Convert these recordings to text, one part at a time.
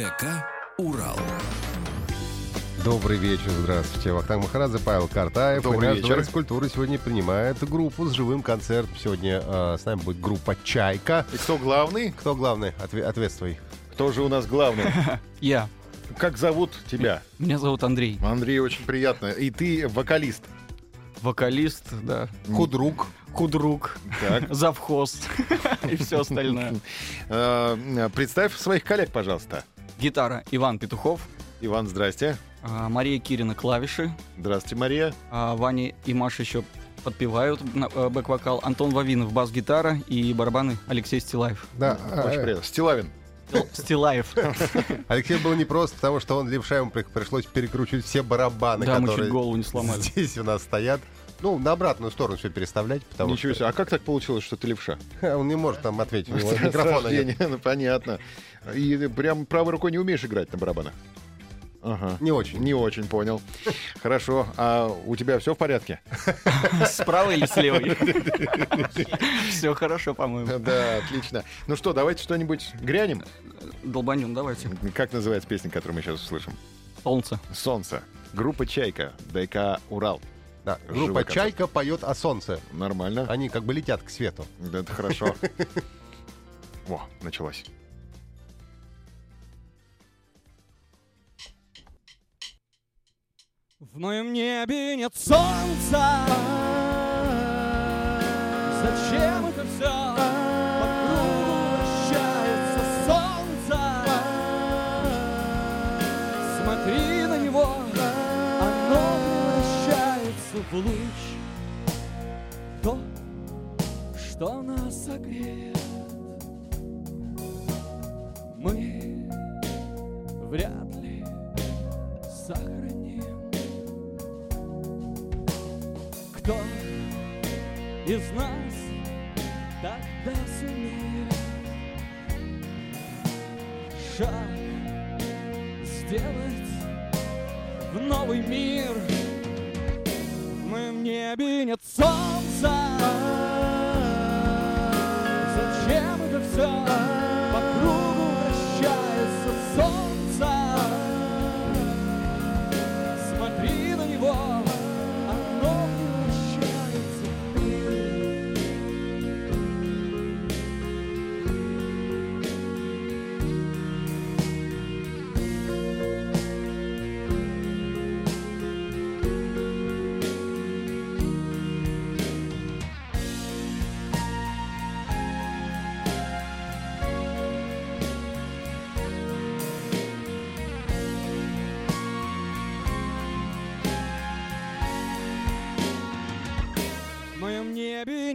ДК «Урал». Добрый вечер, здравствуйте. Вахтанг Махарадзе, Павел Картаев. Добрый И вечер. Дворец культуры сегодня принимает группу с живым концертом. Сегодня э, с нами будет группа «Чайка». И кто главный? Кто главный? Отве- ответствуй. Кто же у нас главный? Я. Как зовут тебя? Меня зовут Андрей. Андрей, очень приятно. И ты вокалист. Вокалист, да. Худрук. Худрук. Так. Завхоз. И все остальное. Э, Представь своих коллег, пожалуйста. Гитара Иван Петухов. Иван, здрасте. а, Мария Кирина клавиши. Здравствуйте, Мария. а Ваня и Маша еще подпевают э, бэк-вокал. Антон Вавинов бас-гитара и барабаны Алексей Стилаев. Да, Очень э, приятно. Стилавин. Стилаев. Алексей был непрост, потому что он левша, ему при- пришлось перекручивать все барабаны, Да, мы чуть которые голову не сломали. здесь у нас стоят. Ну, на обратную сторону все переставлять, потому Ничего себе. А как так получилось, что ты левша? он не может нам ответить. У него С микрофона нет. ну, понятно. И прям правой рукой не умеешь играть на барабанах? Ага. Не очень. Не очень понял. Хорошо. А у тебя все в порядке? Справа или с левой? Все хорошо, по-моему. Да, отлично. Ну что, давайте что-нибудь грянем. Долбанем, давайте. Как называется песня, которую мы сейчас услышим? Солнце. Солнце. Группа Чайка. ДК Урал. Да, группа концерт. «Чайка» поет о солнце. Нормально. Они как бы летят к свету. Да, Это хорошо. Во, началось. В моем небе нет солнца. Зачем это все? В луч. То, что нас согреет.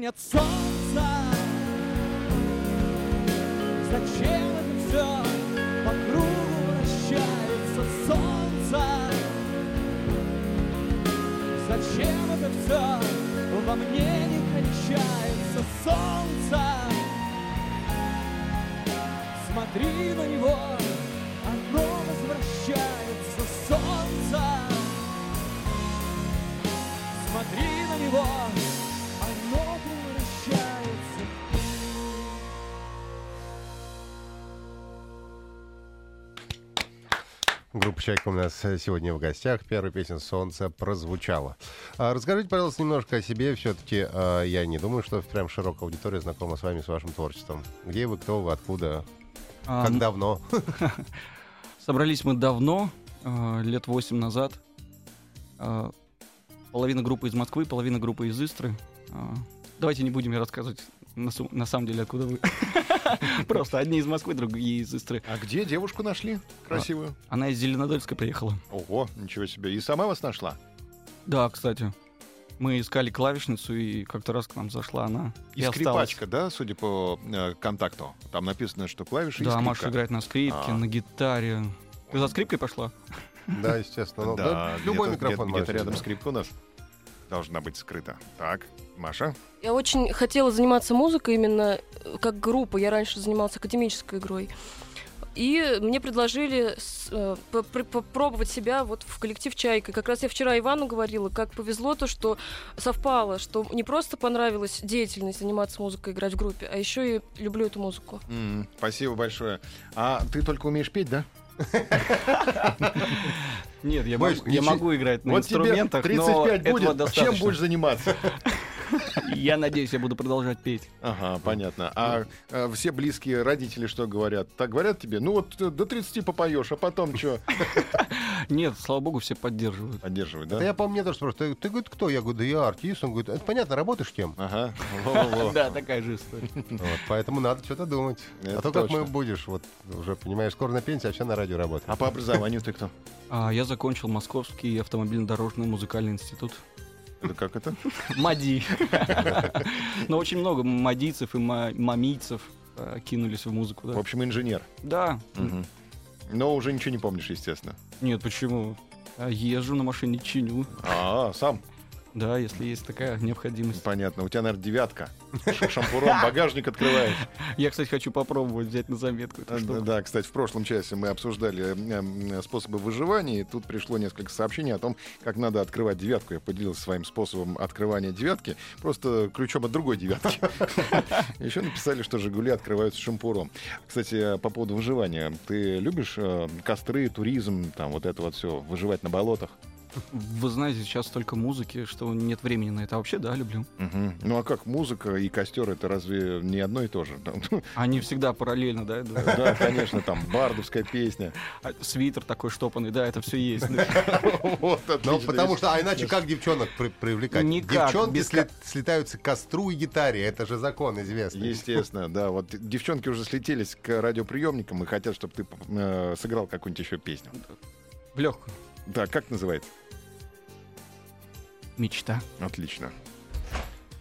Нет солнца. Зачем это все? По кругу вращается солнце. Зачем это все? Во мне не кончается солнце. Смотри на него, оно возвращается солнце. Смотри на него, Группа «Чайка» у нас сегодня в гостях. Первая песня «Солнце» прозвучала. А, расскажите, пожалуйста, немножко о себе. Все-таки я не думаю, что прям широкая аудитория знакома с вами, с вашим творчеством. Где вы, кто вы, откуда, А, как м, давно? Собрались мы давно, э, лет восемь назад. Э, Половина группы из Москвы, половина группы из Истры. Э, Давайте не будем рассказывать на, на самом деле, откуда вы. Просто одни из Москвы, другие из Истры. А где девушку нашли красивую? Она из Зеленодольска приехала. Ого, ничего себе. И сама вас нашла? Да, кстати. Мы искали клавишницу, и как-то раз к нам зашла она. И, осталась. скрипачка, да, судя по э, контакту? Там написано, что клавиши и Да, скрипка. Маша играет на скрипке, А. на гитаре. Ты за скрипкой пошла? Да, естественно. Да, любой где-то- микрофон где-то, рядом скрипка у нас должна быть скрыта. Так, Маша? Я очень хотела заниматься музыкой именно э, как группа. Я раньше занималась академической игрой. И мне предложили э, попр- попробовать себя вот в коллектив «Чайка». Как раз я вчера Ивану говорила, как повезло то, что совпало, что не просто понравилась деятельность заниматься музыкой, играть в группе, а еще и люблю эту музыку. М, спасибо большое. А ты только умеешь петь, да? Нет, я, Борис, могу, я могу играть на вот тебе инструментах, 35 но будет, чем достаточно. будешь заниматься? Я надеюсь, я буду продолжать петь. Ага, понятно. А э, все близкие родители что говорят? Так говорят тебе? Ну вот э, до 30 попоешь, а потом что? Нет, слава богу, все поддерживают. Поддерживать, Да да? я помню, мне тоже спрашивают, ты, говорит, кто? Я говорю, да я артист. Он говорит, это понятно, работаешь кем? Ага. Да, такая же история. Поэтому надо что-то думать. А то как мы будешь, вот уже, понимаешь, скоро на пенсии, а все на радио работаем. А по образованию ты кто? А, я закончил Московский автомобильно-дорожный музыкальный институт. Это как это? МАДИ. Но очень много мадийцев и ма- мамийцев э, кинулись в музыку. В общем, инженер. Да. Но уже ничего не помнишь, естественно. Нет, почему? А, Езжу на машине, чиню. А, сам. Да, если есть такая необходимость. Понятно. У тебя, наверное, девятка. Шампуром багажник открываешь. Я, кстати, хочу попробовать взять на заметку Да, кстати, в прошлом часе мы обсуждали э, э, способы выживания, и тут пришло несколько сообщений о том, как надо открывать девятку. Я поделился своим способом открывания девятки, просто ключом от другой девятки. Еще написали, что «Жигули» открываются шампуром. Кстати, по поводу выживания. Ты любишь э, костры, туризм, там вот это вот все, выживать на болотах? Вы знаете, сейчас столько музыки, что нет времени на это. А вообще, да, люблю. Мгм. Ну а как музыка и костер это разве не одно и то же? Они всегда параллельно, да? да. Да, конечно, там бардовская песня. А Свитер такой штопанный, да, это все есть. да. Вот, Ну, потому что, а иначе как девчонок при- привлекать? Никак, Девчонки слетаются к костру и гитаре, это же закон известный. Естественно, да. Вот девчонки уже слетелись к радиоприемникам и хотят, чтобы ты э, сыграл какую-нибудь еще песню. В легкую. Да, как называется? Мечта. Отлично.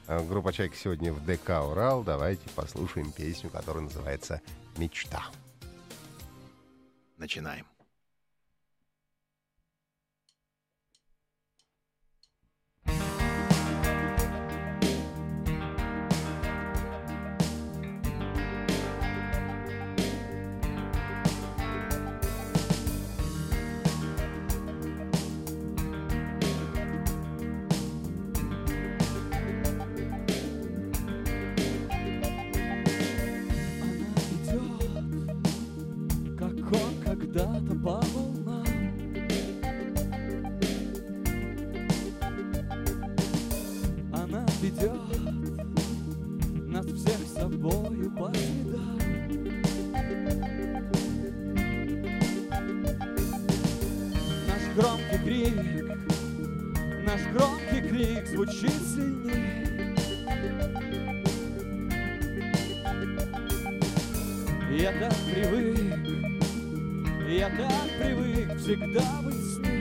А, Группа «Чайка» сегодня в ДК «Урал». Давайте послушаем песню, которая называется «Мечта». Начинаем. Наш громкий крик звучит сильнее. Я так привык, я так привык всегда быть с ней.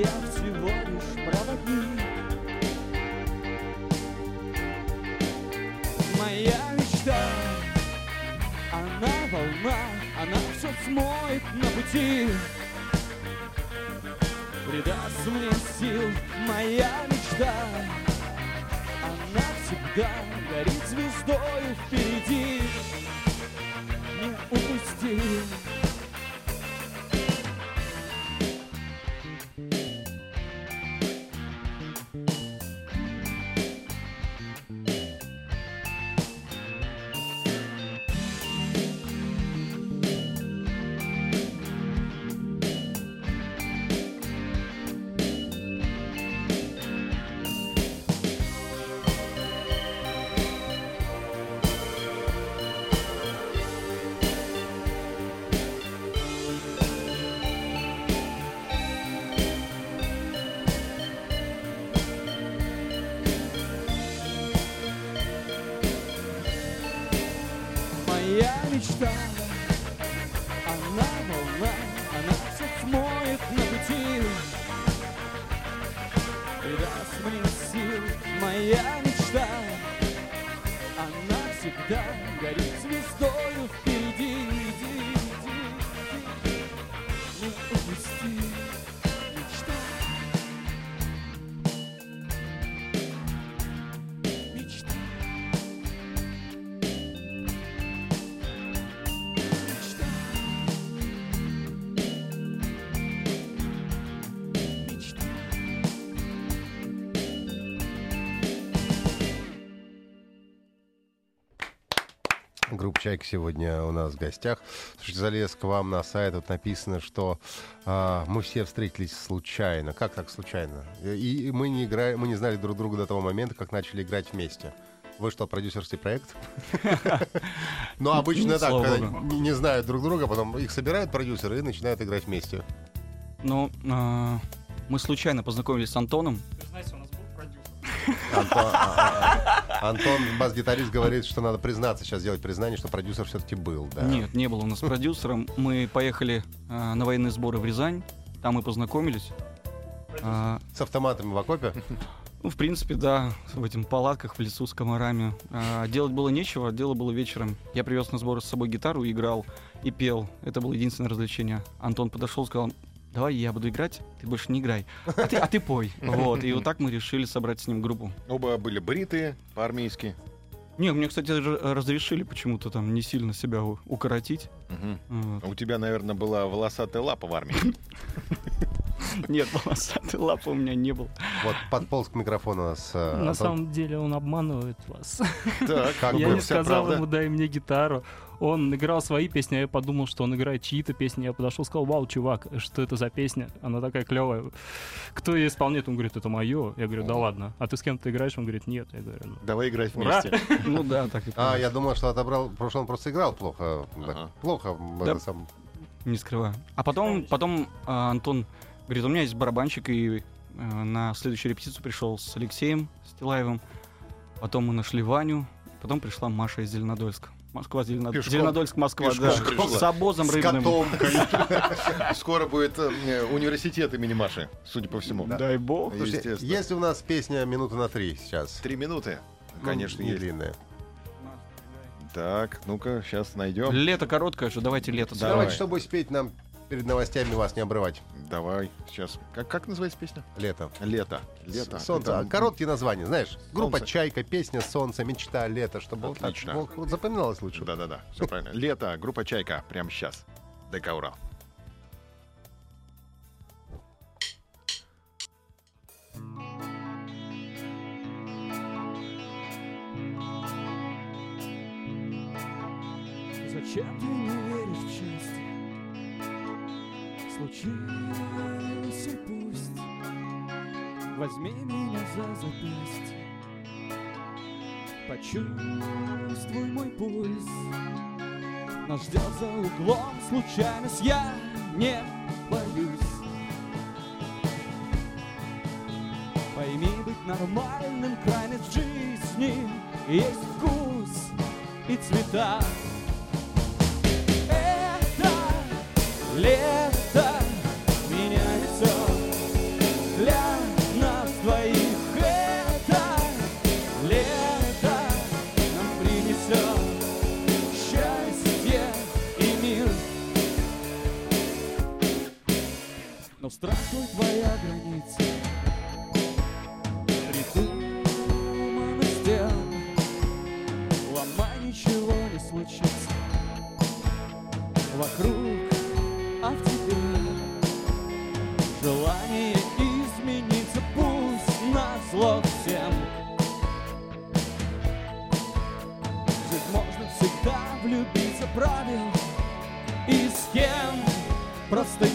Я всего лишь проводник. Моя мечта, она волна, она все смоет на пути. Придаст мне сил моя мечта, всегда горит звездою впереди. Моя мечта, «Чайка» сегодня у нас в гостях. Слушайте, залез к вам на сайт, вот написано, что а, мы все встретились случайно. Как так случайно? И, и мы, не играли, мы не знали друг друга до того момента, как начали играть вместе. Вы что, продюсерский проект? Ну, обычно так, не знают друг друга, потом их собирают продюсеры и начинают играть вместе. Ну, а, мы случайно познакомились с Антоном. Знаете, у нас был продюсер. Антон, бас-гитарист, говорит, что надо признаться, сейчас сделать признание, что продюсер все-таки был. Да. Нет, не было у нас продюсером. Мы поехали а, на военные сборы в Рязань. Там мы познакомились. А, С автоматами в окопе. ну, в принципе, да, в этих палатках в лесу с комарами. А, делать было нечего, дело было вечером. Я привез на сборы с собой гитару, играл и пел. Это было единственное развлечение. Антон подошел, сказал, давай я буду играть, ты больше не играй. А ты, а ты пой. Вот, и вот так мы решили собрать с ним группу. Оба были бритые по-армейски. Не, мне, кстати, р- разрешили почему-то там не сильно себя укоротить. Мгм. Вот. А У тебя, наверное, была волосатая лапа в армии. Нет, волосатой лапы у меня не было. Вот подполз к микрофону у нас. э, На самом деле он обманывает вас. Так, Как я бы не сказал правда. ему, дай мне гитару. Он играл свои песни, а я подумал, что он играет чьи-то песни. Я подошел, сказал, вау, чувак, что это за песня? Она такая клевая. Кто ее исполняет? Он говорит, это мое. Я говорю, да ладно. А ты с кем-то играешь? Он говорит, нет. Я говорю, ну. Давай играть Ура! вместе. Ну да, так и А, я думал, что отобрал, потому что он просто играл плохо. Ага. Плохо. Да. это сам- Не скрываю. А потом, потом а, Антон говорит, у меня есть барабанщик, и а, на следующую репетицию пришел с Алексеем Стилаевым. Потом мы нашли Ваню. Потом пришла Маша из Зеленодольска. Москва, Зеленод... Пешком. Зеленодольск, Москва, Пешком да. пришла. С обозом С рыбным. Скоро будет э, университет имени Маши, судя по всему. Дай бог. Естественно. Есть у нас песня минуты на три сейчас? Три минуты. Ну, Конечно, не длинная. Так, ну-ка, сейчас найдем. Лето короткое же, давайте лето. Давай. Давайте, чтобы успеть нам перед новостями вас не обрывать. Давай, сейчас. Как, как называется песня? Лето. Лето. Лето. Солнце. Это- Короткие названия, знаешь. Группа Солнце. «Чайка», песня «Солнце», «Мечта», «Лето», чтобы вот так Отлично. вот запоминалось лучше. Да-да-да, все правильно. Лето, группа Чайка, прямо сейчас. ДК Урал. Зачем ты не? Случилось и пусть. Возьми меня за запястье Почувствуй мой пульс. Нас ждет за углом случайность Я не боюсь. Пойми, быть нормальным крайность в жизни Есть вкус и цвета. Это лето Твой твоя граница. Придумана с тем, ничего не случится. Вокруг, а в тебе. Желание измениться пусть назло всем. Жить можно всегда, влюбиться правил И с кем просто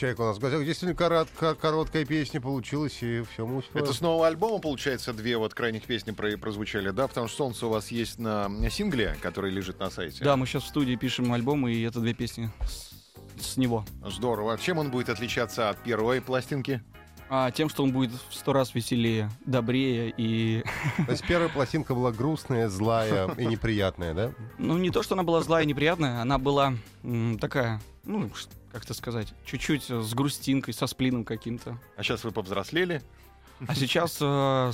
«Чайка» у нас в гостях. Действительно коротко- короткая песня получилась, и все мы успели. Это с нового альбома, получается, две вот крайних песни про- прозвучали, да? Потому что «Солнце» у вас есть на сингле, который лежит на сайте. Да, мы сейчас в студии пишем альбом, и это две песни с, него. Здорово. Чем он будет отличаться от первой пластинки? А тем, что он будет в сто раз веселее, добрее и... То есть первая пластинка была грустная, злая и неприятная, да? Ну, не то, что она была злая и неприятная, она была такая, ну, как это сказать, чуть-чуть с грустинкой, со сплином каким-то. А сейчас вы повзрослели. А сейчас э,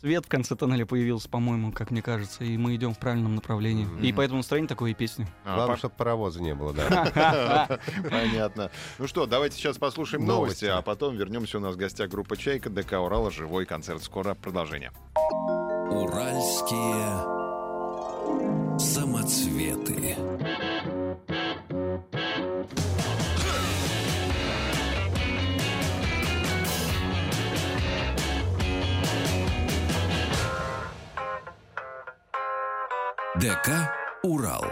свет в конце тоннеля появился, по-моему, как мне кажется, и мы идем в правильном направлении. Мгм. И поэтому настроение такое и песни. А, Главное, по- чтобы паровоза не было, да. Понятно. Ну что, давайте сейчас послушаем Новости. новости, а потом вернемся. У нас в гостях группа «Чайка», ДК «Урала», живой концерт. Скоро продолжение. Уральские самоцветы. ДК «Урал».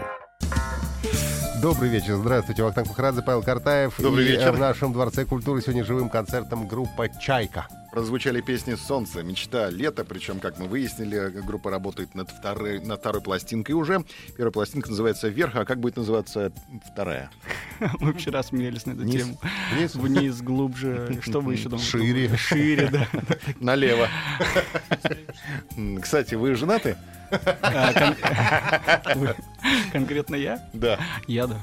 Добрый вечер, здравствуйте. Вахтанг Махарадзе, Павел Картаев. Добрый и вечер. э, в нашем Дворце культуры сегодня живым концертом группа «Чайка». Прозвучали песни «Солнце», «Мечта», «Лето». Причем, как мы выяснили, группа работает над второй, над второй пластинкой уже. Первая пластинка называется «Вверх», а как будет называться вторая? Мы вчера смеялись на эту Вниз. тему. Вниз. Вниз, глубже, что вы еще думаете? Шире. Шире, да. Налево. Кстати, вы женаты? А, Конкретно я? Да. Я, да.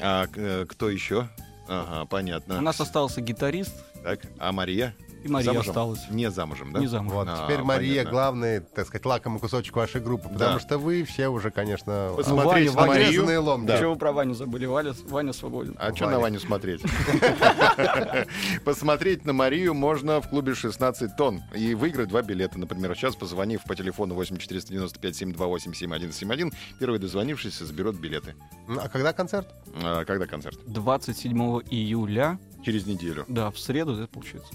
А э, кто еще? Ага, У понятно. нас остался гитарист, Так, а Мария? И Мария Замужем? осталась. Не замужем, да? Не замужем. Вот, А, теперь Мария понятно. главный, так сказать, лакомый кусочек вашей группы, потому Да. что вы все уже, конечно, Ваня, на Марию. отрезанные лом. Да. Чего вы про Ваню забыли? Ваня, Ваня свободен. А что Ваня. на Ваню смотреть? Посмотреть на Марию можно в клубе 16 тонн и выиграть два билета. Например, сейчас позвонив по телефону 8495-728-7171, первый дозвонившийся заберет билеты. Ну, А когда концерт? А, Когда концерт? 27 июля, Через неделю. да, в среду, это получается,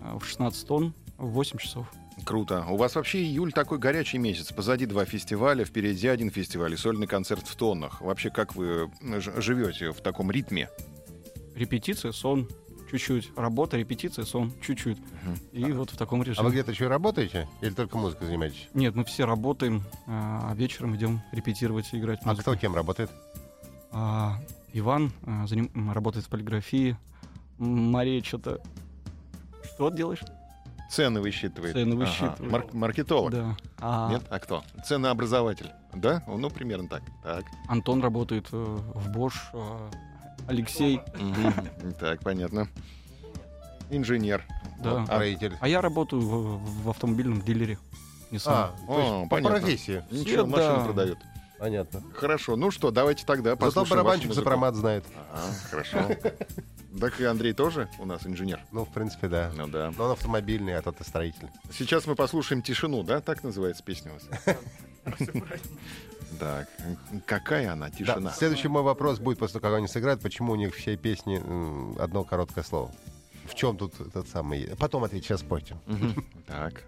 а, в 16 тонн, в 8 часов. Круто. У вас вообще июль такой горячий месяц. Позади два фестиваля, впереди один фестиваль и сольный концерт в тоннах. Вообще, как вы ж- живете в таком ритме? Репетиция, сон, чуть-чуть. Работа, репетиция, сон, чуть-чуть. И вот в таком А вы режиме. где-то еще работаете? Или только музыкой занимаетесь? Нет, мы все работаем, а вечером идем репетировать и играть А музыку. кто кем работает? А, Иван а, заним- работает в полиграфии. Мария что-то... Что делаешь? Цены высчитывает. Цены Ага. высчитывает. Мар- маркетолог. Да. А Нет? А кто? Ценообразователь. Да? Ну, примерно так. Так. Антон работает э, в Bosch. а, Алексей. Так, понятно. Инженер. Да. А- Строитель. А я работаю в, автомобильном дилере. Nissan. А, по понятно. профессии. Ничего, Все, машину да. продают. Понятно. Хорошо. Ну что, давайте тогда Зато послушаем барабанщик вашу музыку. сопромат знает. Ага, хорошо. Так и Андрей тоже у нас инженер. Ну, в принципе, да. Ну да. Но он автомобильный, а тот и строительный. Сейчас мы послушаем тишину, да? Так называется песня у вас? Так, какая она Да, тишина? Следующий мой вопрос будет после того, как они сыграют, почему у них всей песни одно короткое слово. В чем тут этот самый... Потом ответь, сейчас. Мгм. Так.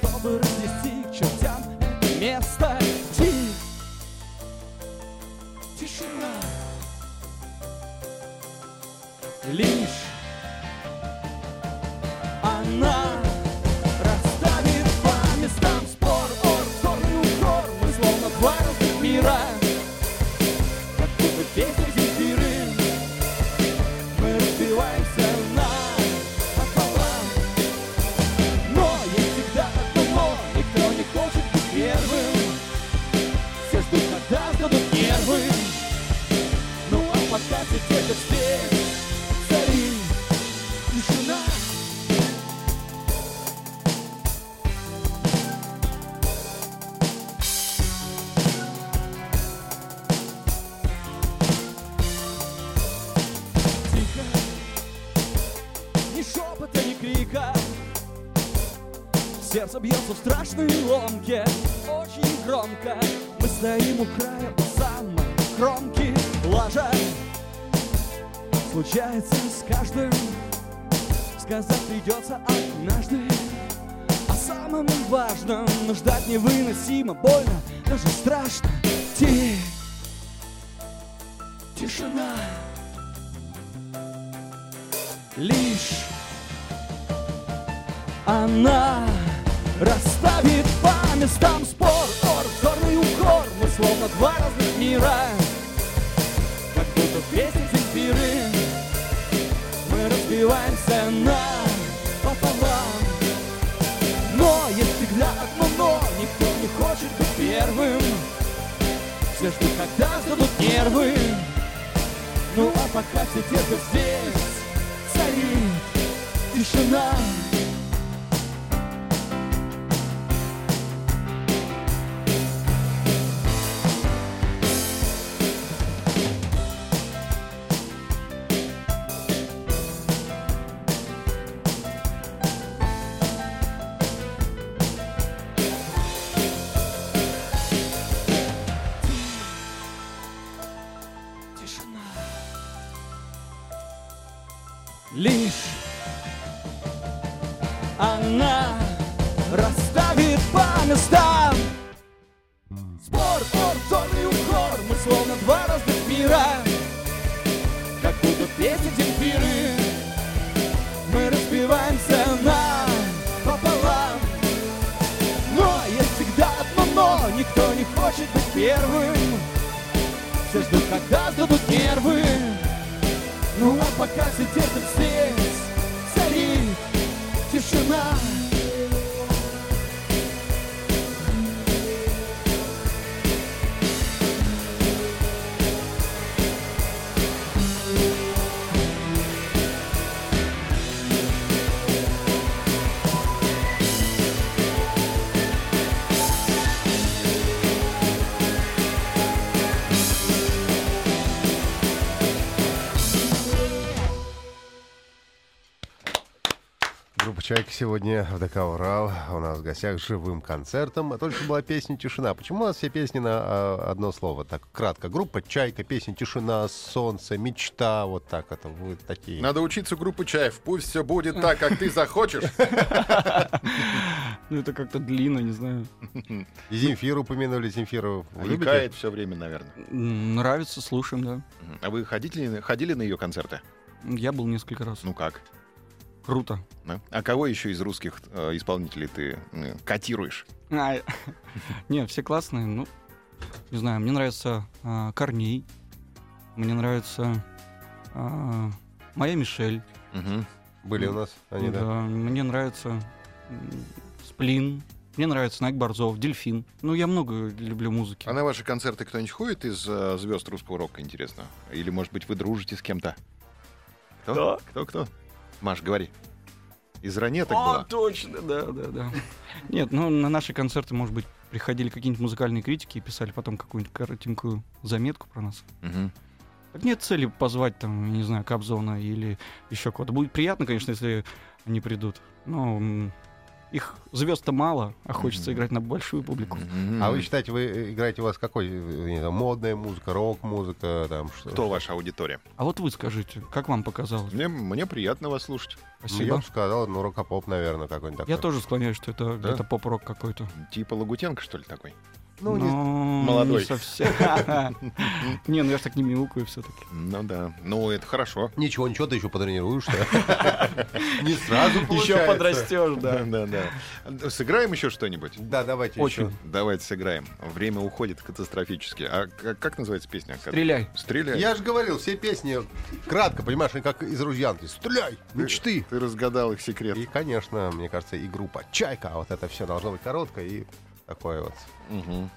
Чтобы разнести к чертям а терпят здесь, шепота, ни крика. Сердце бьется в страшной ломке, очень громко. Мы стоим у края, Случается с каждым, сказать придется однажды. О самом важном, но ждать невыносимо больно, даже страшно. Ти, тишина, лишь она расставит по местам спор, ор, черный укор. Мы словно два разных мира, как будто песни Земфиры. Разбиваемся на пополам. Но есть всегда одно но, никто не хочет быть первым. Все ждут, когда сдадут нервы. Ну а пока все терпят здесь, царит. Тишина. Лишь она расставит по местам. Спор, спор, черный укор Мы словно два разных мира. Как будто песни Земфиры Мы разбиваемся на пополам Но есть всегда одно но Никто не хочет быть первым. Все ждут, когда сдадут нервы Ну а пока все здесь сегодня в ДК «Урал». У нас в гостях живым концертом. А Только была песня «Тишина». Почему у нас все песни на а, одно слово? Так кратко. Группа «Чайка», песня «Тишина», «Солнце», «Мечта». Вот так это будет такие. Надо учиться группы Чаев. Пусть все будет так, как ты захочешь. Ну, это как-то длинно, не знаю. И Земфиру упомянули. Земфиру? Увлекает все время, наверное. Нравится, слушаем, да. А вы ходили, ходили на ее концерты? Я был несколько раз. Ну как? Круто. Да? А кого еще из русских э, исполнителей ты э, котируешь? А, Не, все классные. Ну, не знаю, мне нравится а, Корней. Мне нравится а, Моя Мишель. Были у нас они, да? Да, мне нравится Сплин. Мне нравится Найк Борзов, Дельфин. Ну, я много люблю музыки. А на ваши концерты кто-нибудь ходит из э, звезд русского рока, интересно? Или, может быть, вы дружите с кем-то? Кто? Кто, кто? Маш, говори. Из ранеток О, была? точно, да, да, да. Нет, ну на наши концерты, может быть, приходили какие-нибудь музыкальные критики и писали потом какую-нибудь коротенькую заметку про нас. Мгм. Так нет цели позвать там, не знаю, Кобзона или еще кого-то. Будет приятно, конечно, если они придут. Но их звезд-то мало, а хочется Мгм. играть на большую публику. Мгм. А вы считаете, вы э, играете у вас какой? э, не знаю, модная музыка, рок-музыка, там что? Кто ваша аудитория? А вот вы скажите, как вам показалось? Мне, мне приятно вас слушать. Ну, я Спасибо. бы сказал, ну, рок-поп, наверное, какой-нибудь такой. Я тоже склоняюсь, что это Да? где-то поп-рок какой-то. Типа Лагутенко, что ли, такой? Ну, Но не- Молодой. Не совсем. Не, ну я ж так не мяукаю все-таки. Ну да. Ну, это хорошо. Ничего, ничего, ты еще потренируешься. Не сразу Еще подрастешь, да. да, да. Сыграем еще что-нибудь? Да, давайте Очень. еще. Давайте сыграем. Время уходит катастрофически. А как, как называется песня? Стреляй. Стреляй. Я же говорил, все песни кратко, понимаешь, они как из ружьянки. Стреляй! Мечты! Ты разгадал их секрет. И, конечно, мне кажется, и группа Чайка. Вот это все должно быть короткое и такое вот. Мгм.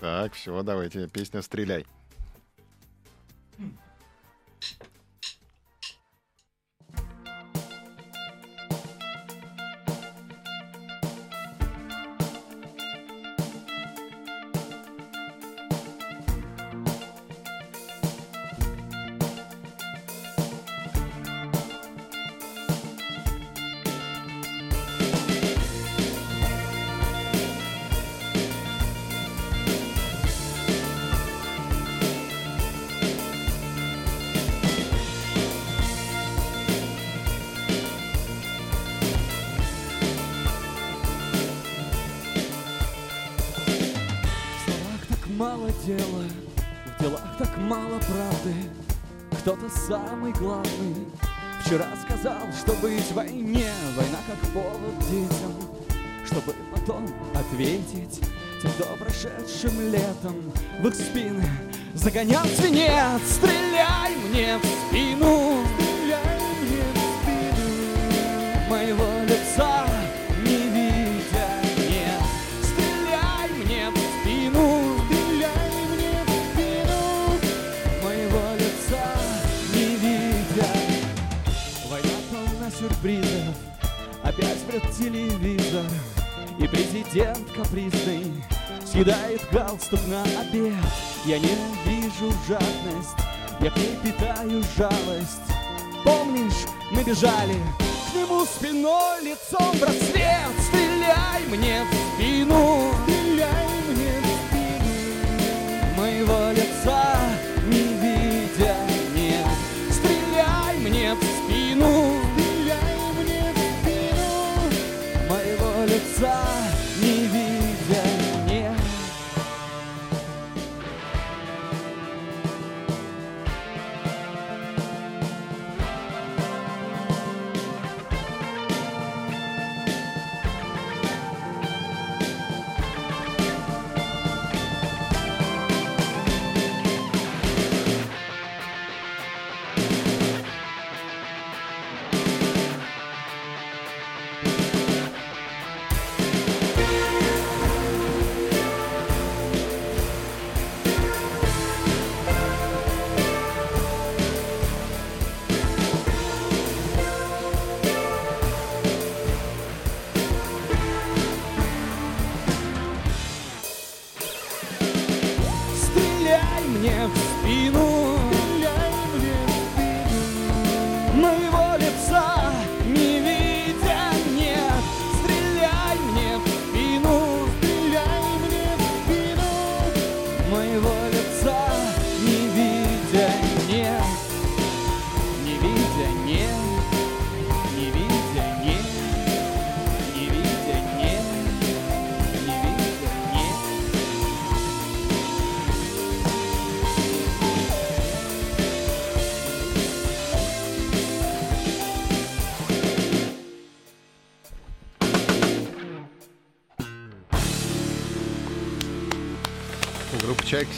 Так, все, давайте. Песня «Стреляй». Мало правды. Кто-то самый главный вчера сказал, что быть в войне, война как повод детям, чтобы потом ответить тем, кто прошедшим летом в их спины загонял свинец. Стреляй мне в спину, врет телевизор, и президент капризный съедает галстук на обед. Я не вижу жадность, я к ней питаю жалость. Помнишь, мы бежали к нему спиной, лицом в рассвет. Стреляй мне в спину, мне в спину,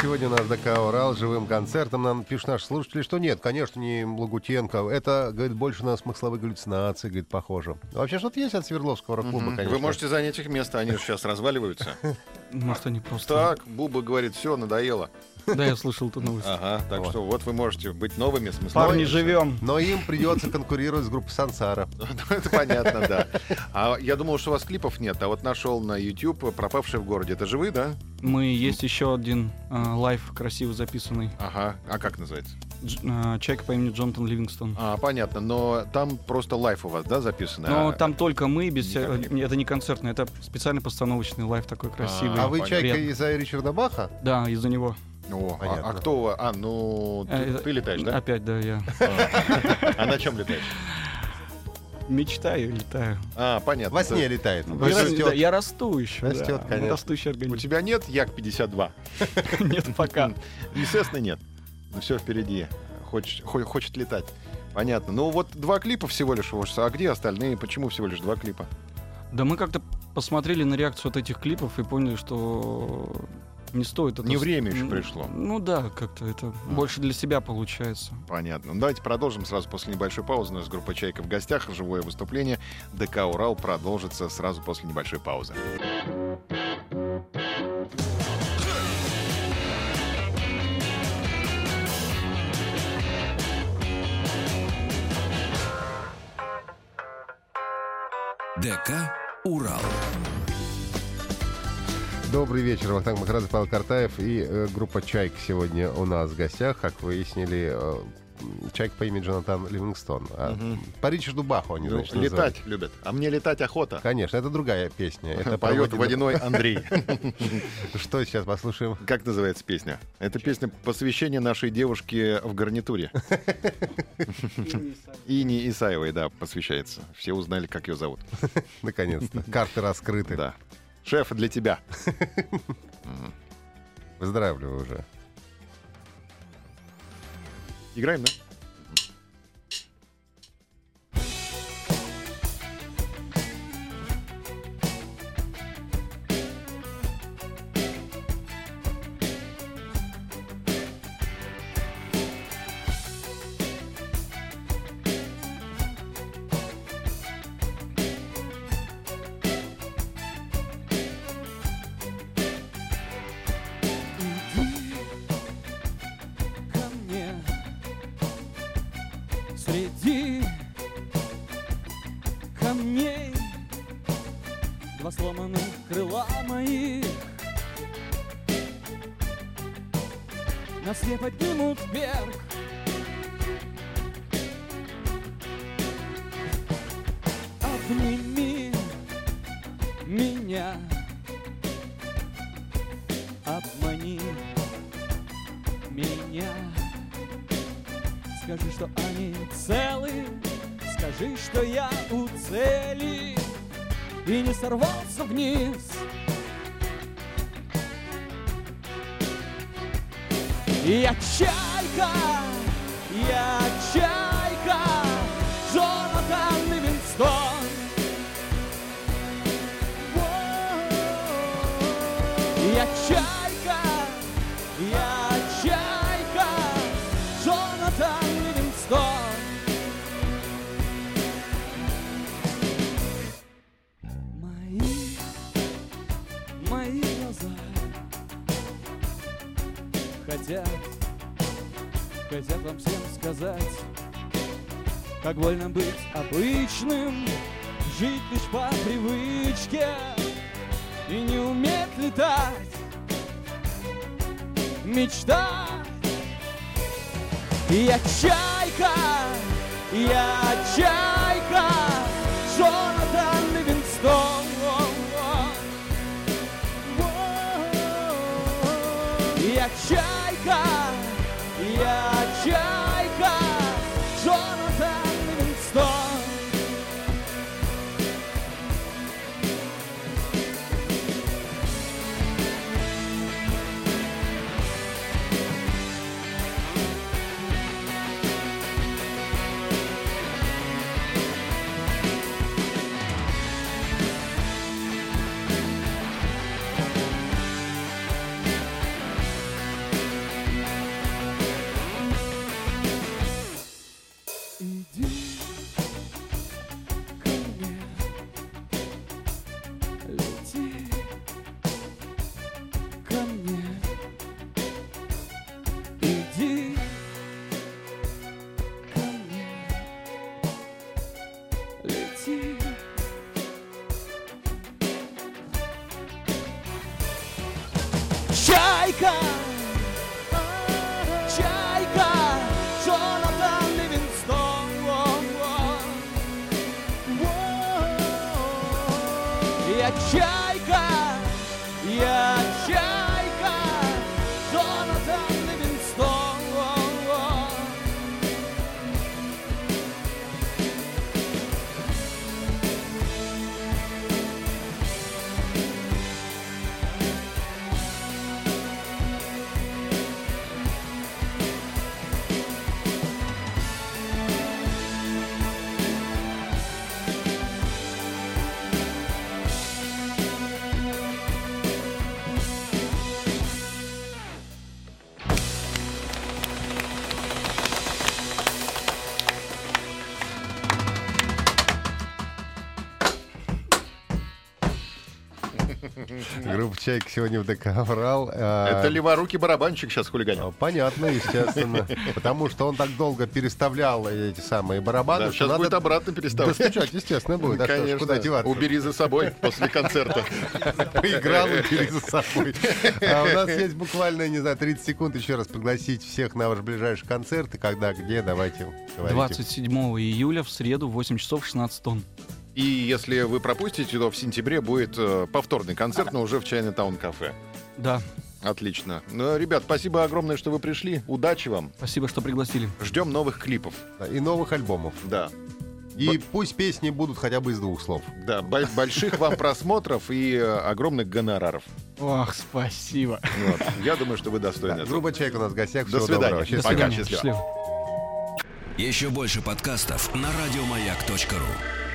сегодня у нас ДК «Урал» живым концертом. Нам пишут наши слушатели, что нет, конечно, не Лагутенко. Это, говорит, больше на смысловые галлюцинации, говорит, похоже. Вообще что-то есть от Свердловского рок-клуба, конечно. Вы можете занять их место, они же сейчас разваливаются. Может, они просто... Так, Буба говорит, все, надоело. Да, я слышал эту новость. Ага, так Вот. что вот вы можете быть новыми смысловыми. Парни, живем. Но им придется конкурировать с группой «Сансара». Это понятно, да. А я думал, что у вас клипов нет, а вот нашел на YouTube «Пропавший в городе». Это же вы, да? Мы есть еще один э, live красиво записанный. Ага. А как называется? Э, человек по имени Джонатан Ливингстон. А, понятно. Но там просто live у вас, да, записано? Но А- там только мы, без Это не концертный, это специально постановочный live такой красивый. А вы. «Чайка» из-за Ричарда Баха? Да, из-за него. О, а- а, кто у вас? А, ну, ты, Э, ты летаешь, да? Опять, да, я А на чем летаешь? мечтаю, летаю. А, понятно. Во сне летает. Я, И рас- растет. да, я расту еще. Растет, да. конечно. Растущий У организм. тебя нет Як-52? Нет, пока. Естественно, нет. Но все впереди. Хочет, хо- хочет летать. Понятно. Ну вот два клипа всего лишь у. А где остальные? Почему всего лишь два клипа? Да мы как-то посмотрели на реакцию от этих клипов и поняли, что не стоит это... Не время еще пришло. Ну да, как-то это больше для себя получается. Понятно. Ну, давайте продолжим сразу после небольшой паузы. У нас группа «Чайка» в гостях. Живое выступление ДК «Урал» продолжится сразу после небольшой паузы. ДК «Урал». Добрый вечер, Вахтанг Махарадзе, Павел Картаев и э, группа «Чайка» сегодня у нас в гостях. Как выяснили, э, Чайка по имени Джонатан Ливингстон. А Мгм. По Ричарду Баху они, Ну, значит, называют. летать любят. А мне летать охота. Конечно, это другая песня. Это Поет водяной- водяной Андрей. Что сейчас послушаем? Как называется песня? Это песня посвящение нашей девушке в гарнитуре. Ине Исаевой, да, посвящается. Все узнали, как ее зовут. Наконец-то. Карты раскрыты. Да. Шеф, для тебя. Выздоравливаю уже. Играем, да? Нас не поднимут вверх. Обними меня. Обмани меня. Скажи, что они целы. Скажи, что я у цели. И не сорвался вниз Я чайка, я чайка Джонатан Ливингстон Я чайка, я чайка, Джонатан Ливингстон. Мои, мои глаза хотят, хотят вам всем сказать, как больно быть обычным, жить лишь по привычке и не уметь летать, мечтать. Я чайка, я чайка, Джонатан et «Чайка» сегодня в ДК «Аврал». А, Это леворукий барабанщик сейчас хулиганил. а, Понятно, естественно. Потому что он так долго переставлял эти самые барабаны. Да, сейчас надо будет обратно переставлять. достучать, естественно, будет. А что ж, Конечно. Куда деваться? Убери за собой после концерта. Поиграл и бери за собой. А у нас есть буквально, не знаю, 30 секунд еще раз пригласить всех на ваш ближайший концерт. И когда, где, давайте говорите. 27 июля в среду в 8 часов 16 тонн. И если вы пропустите, то в сентябре будет э, повторный концерт, но уже в Чайна-таун кафе. Да, Отлично. Ну, ребят, спасибо огромное, что вы пришли. Удачи вам. спасибо, что пригласили. Ждем новых клипов. Да, И новых альбомов. Да. И пусть песни будут хотя бы из двух слов. Да, бо- больших вам просмотров и э, огромных гонораров. Ох, спасибо. Вот. Я думаю, что вы достойны Да. Группа «Чайка» у нас в гостях. До свидания. доброго. До Счастливо. Пока, счастливо. Счастливо. Еще больше подкастов на радиомаяк.ру.